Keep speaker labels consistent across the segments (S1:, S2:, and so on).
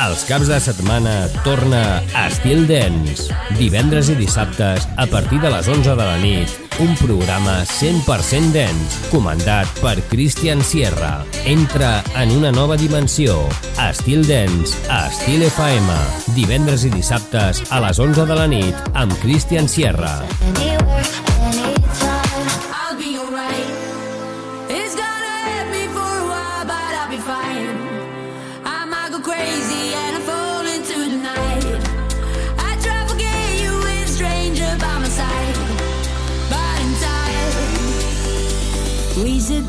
S1: Els caps de setmana torna Estil Dance. Divendres i dissabtes, a partir de les 11 de la nit, un programa 100% dance, comandat per Christian Sierra. Entra en una nova dimensió. Estil Dance, a Estil FM. Divendres i dissabtes, a les 11 de la nit, amb Christian Sierra.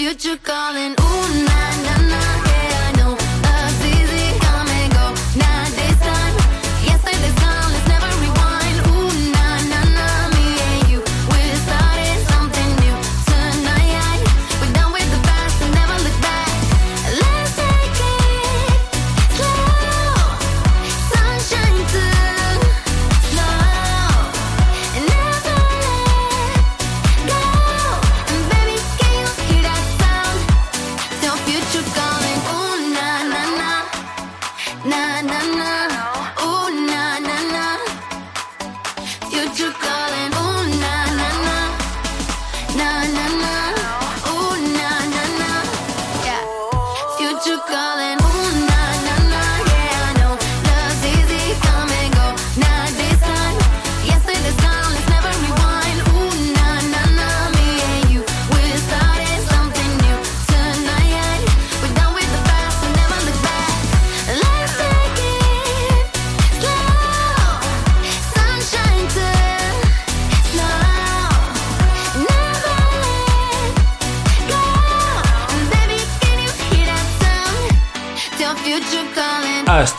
S2: future calling.
S1: Ooh.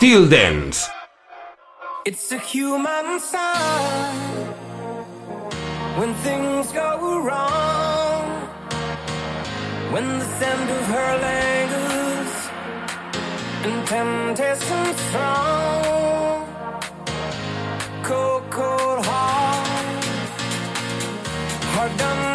S1: Styl Dance.
S3: It's a human sign when things go wrong. When the scent of her lingers and temptation strong. Cold, cold heart, done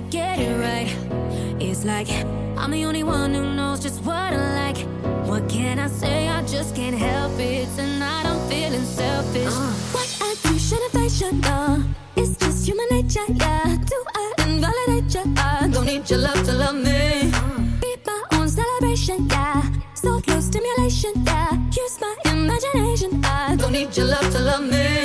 S4: to get it
S5: right. It's like I'm the only one who knows just what I like. What can I say? I just can't help it. Tonight I'm feeling selfish. Uh. What I do, should I should know? it's just human nature? Yeah. Do I invalidate you? I don't need your love to love me. Uh. Be my own celebration. Yeah. So close stimulation. Yeah. Use my imagination. I don't need your love to love me.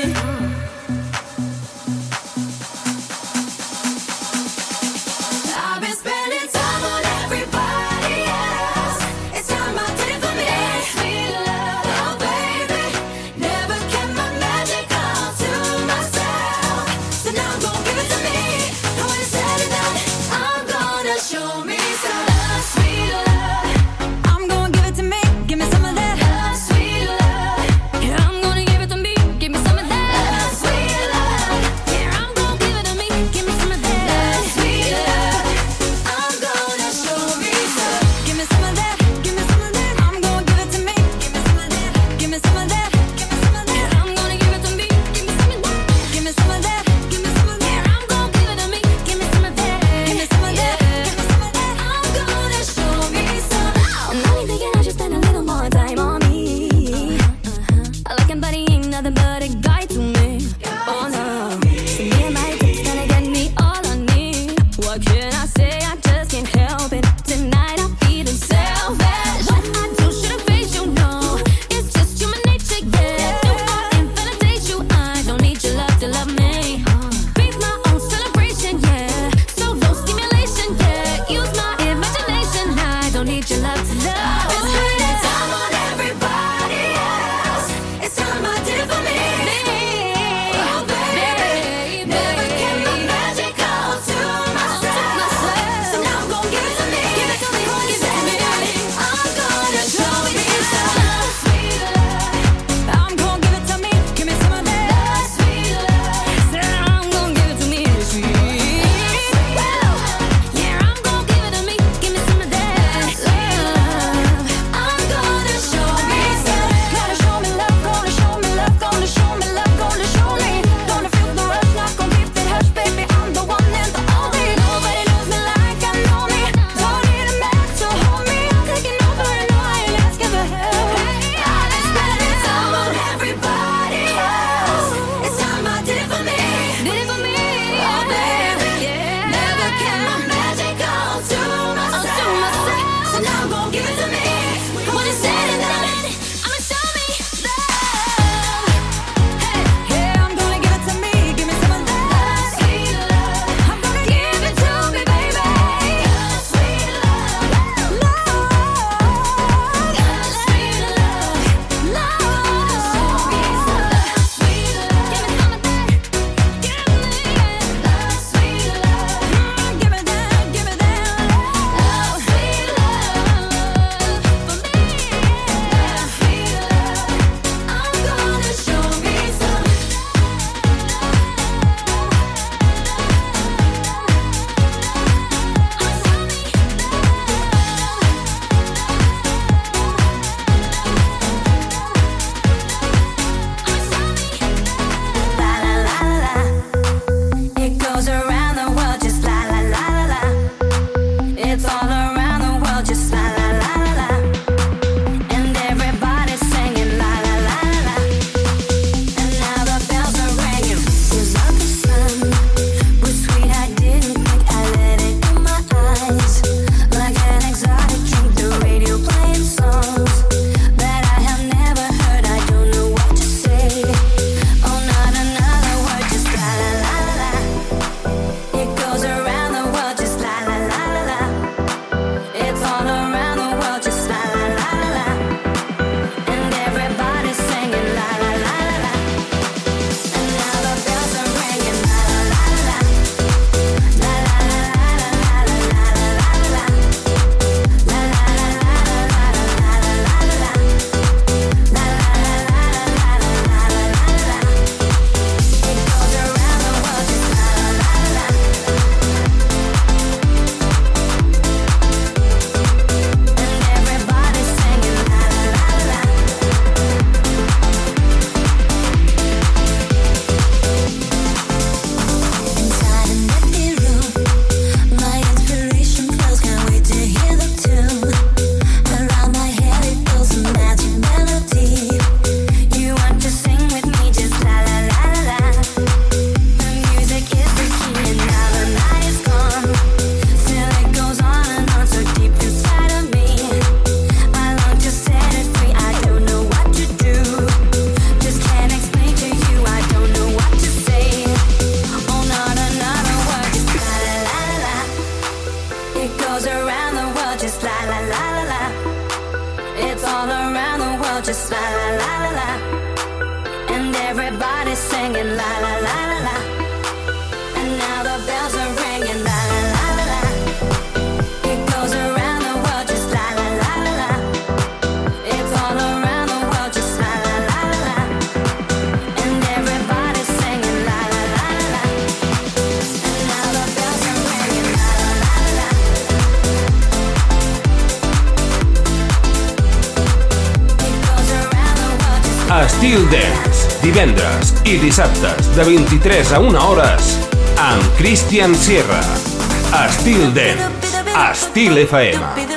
S6: out your smile, la la la. And everybody's singing la la la la.
S7: Till Dance, divendres i dissabtes de 23 a 1 hores amb Christian Sierra. Estil Dance, Estil FM.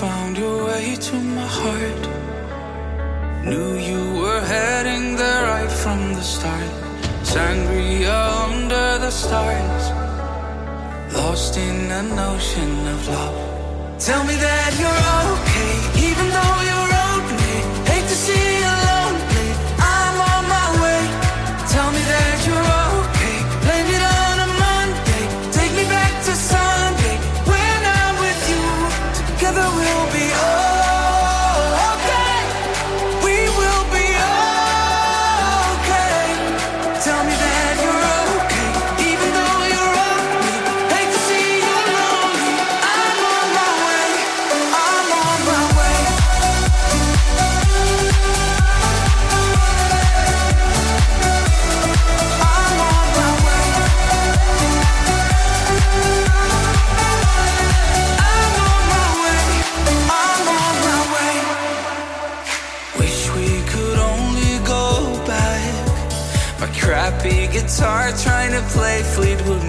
S6: found your way to my
S2: heart. Knew you were heading there right from the start. Sangria under the stars. Lost in an ocean of love. Tell me that you're okay, even though you're. Fleetwood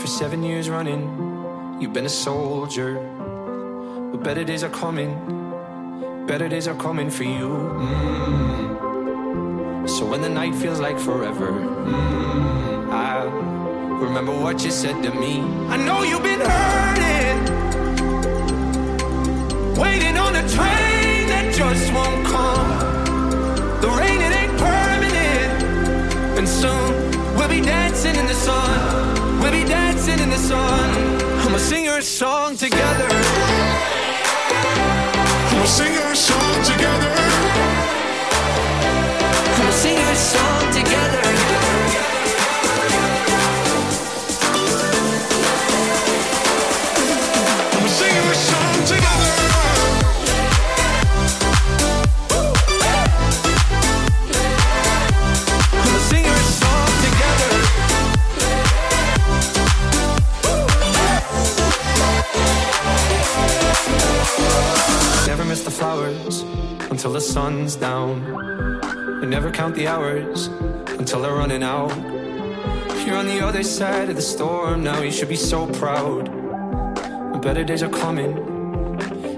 S2: For seven years running, you've been a soldier. But better days are coming, better days are coming for you. Mm. So when the night feels like forever, mm, I remember what you said to me. I know you've been hurting, waiting on a train that just won't come. The rain, it ain't permanent, and soon we'll be dancing in the sun. We'll be dancing in the sun. I'ma sing our song together.
S8: I'ma sing our song together.
S2: I'ma sing
S8: our song together.
S2: sun's down. I never count the hours until they're running out. You're on the other side of the storm now, you should be so proud. Better days are coming,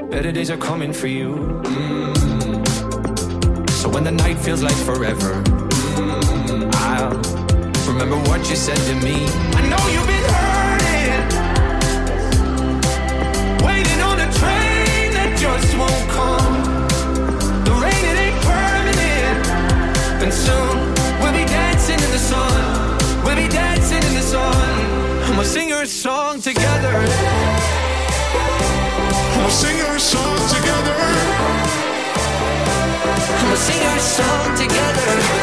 S2: better days are coming for you. Mm. So when the night feels like forever, mm, I'll remember what you said to me. I know you've been hurting, waiting on a train that just won't come. happen soon. We'll be dancing in the sun. We'll be dancing in the sun. And
S8: we'll sing our song together.
S2: We'll sing our song together.
S8: We'll sing our song together.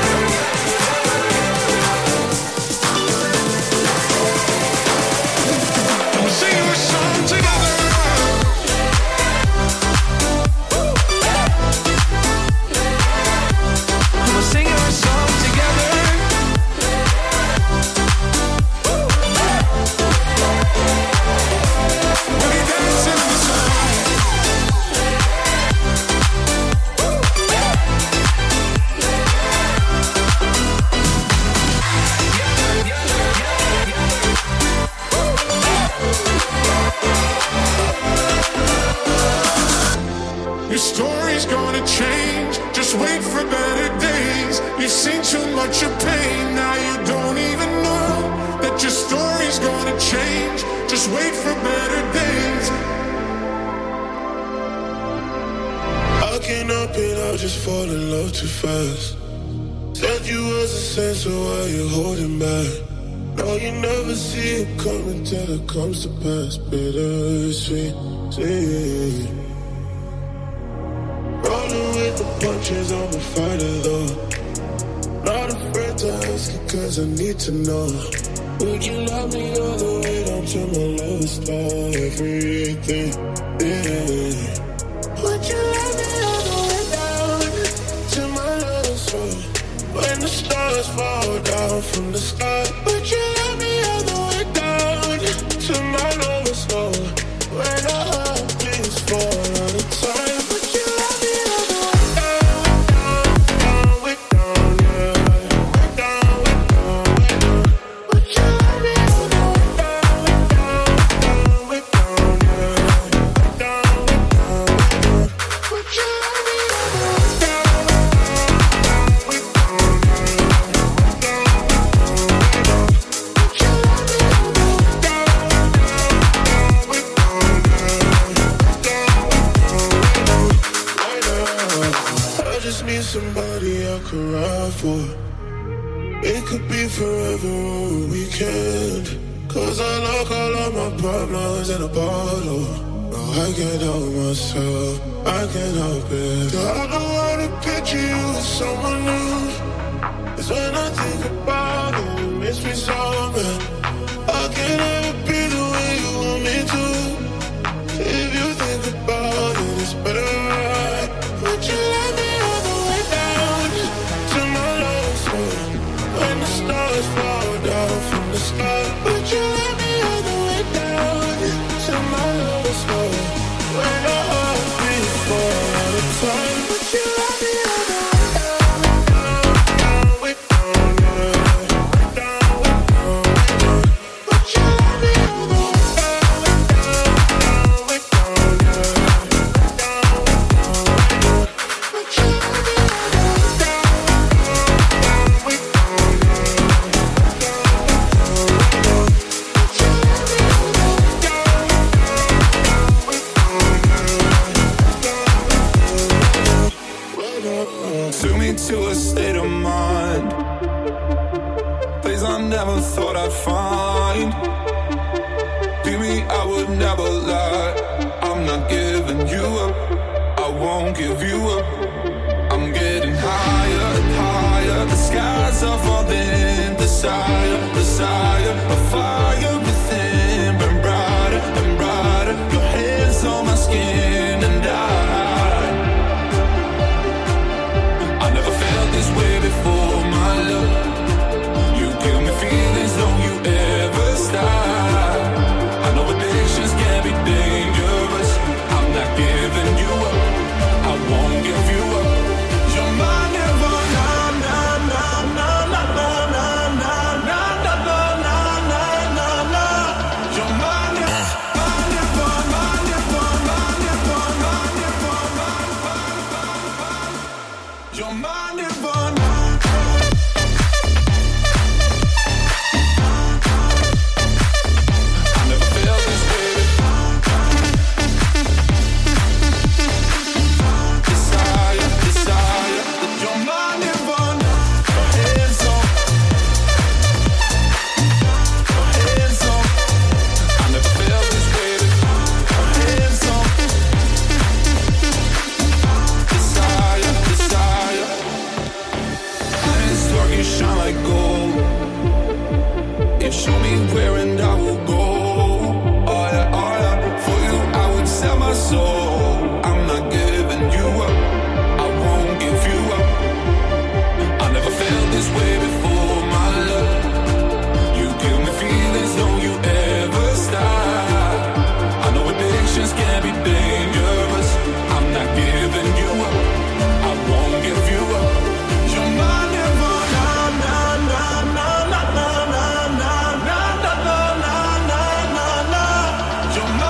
S8: Don't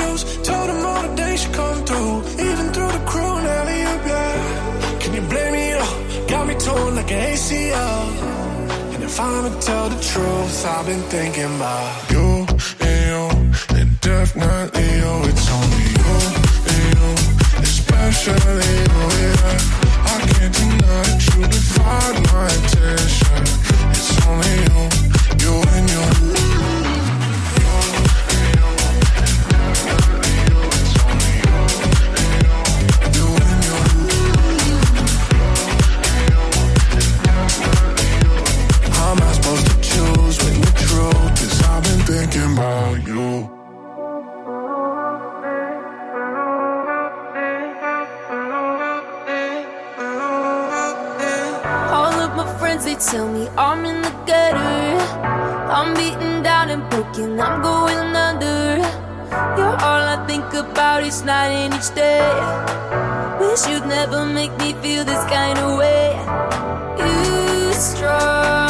S9: shoes. Told him all the days she come through. Even through the crew, alley up, yeah. Can you blame me? Oh, got me torn like an ACL. And if I'ma tell the truth, I've been thinking about
S10: you and you and definitely you. It's only you and you, especially you, yeah. I can't deny that you divide my attention. It's only you, you and you. thinking
S5: I'm going under. You're all I think about each night and each day. Wish you'd never make me feel this kind of way. You strong.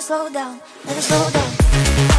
S6: Slow down, never slow down.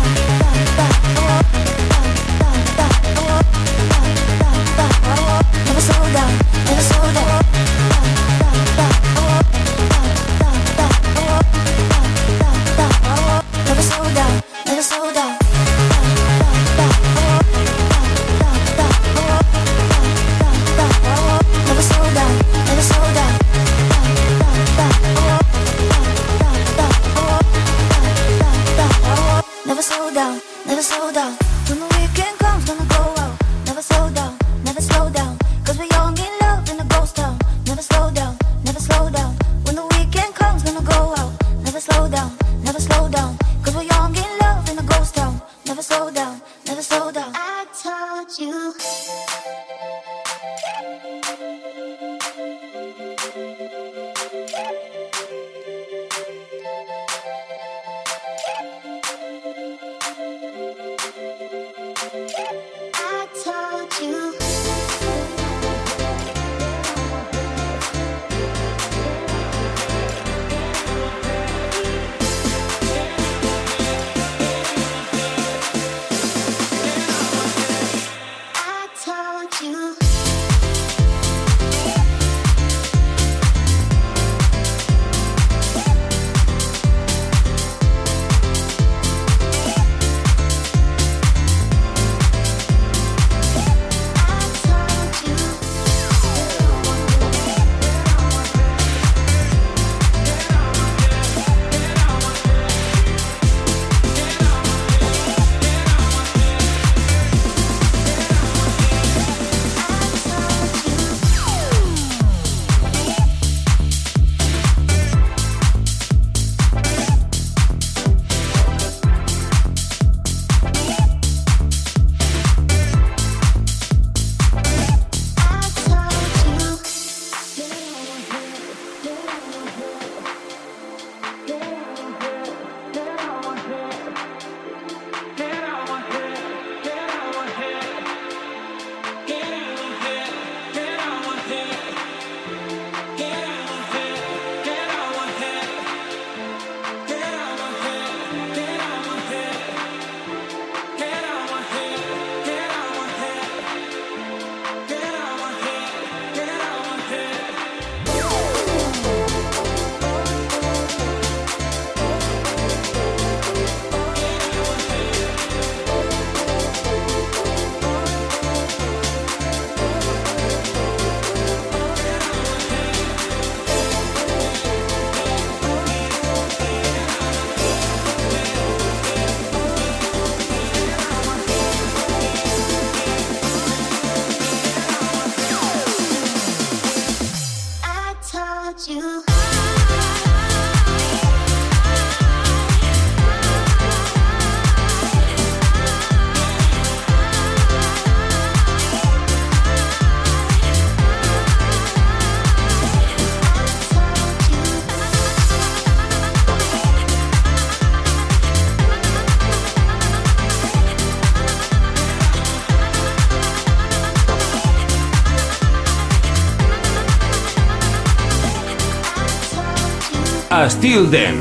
S11: Styl Dance.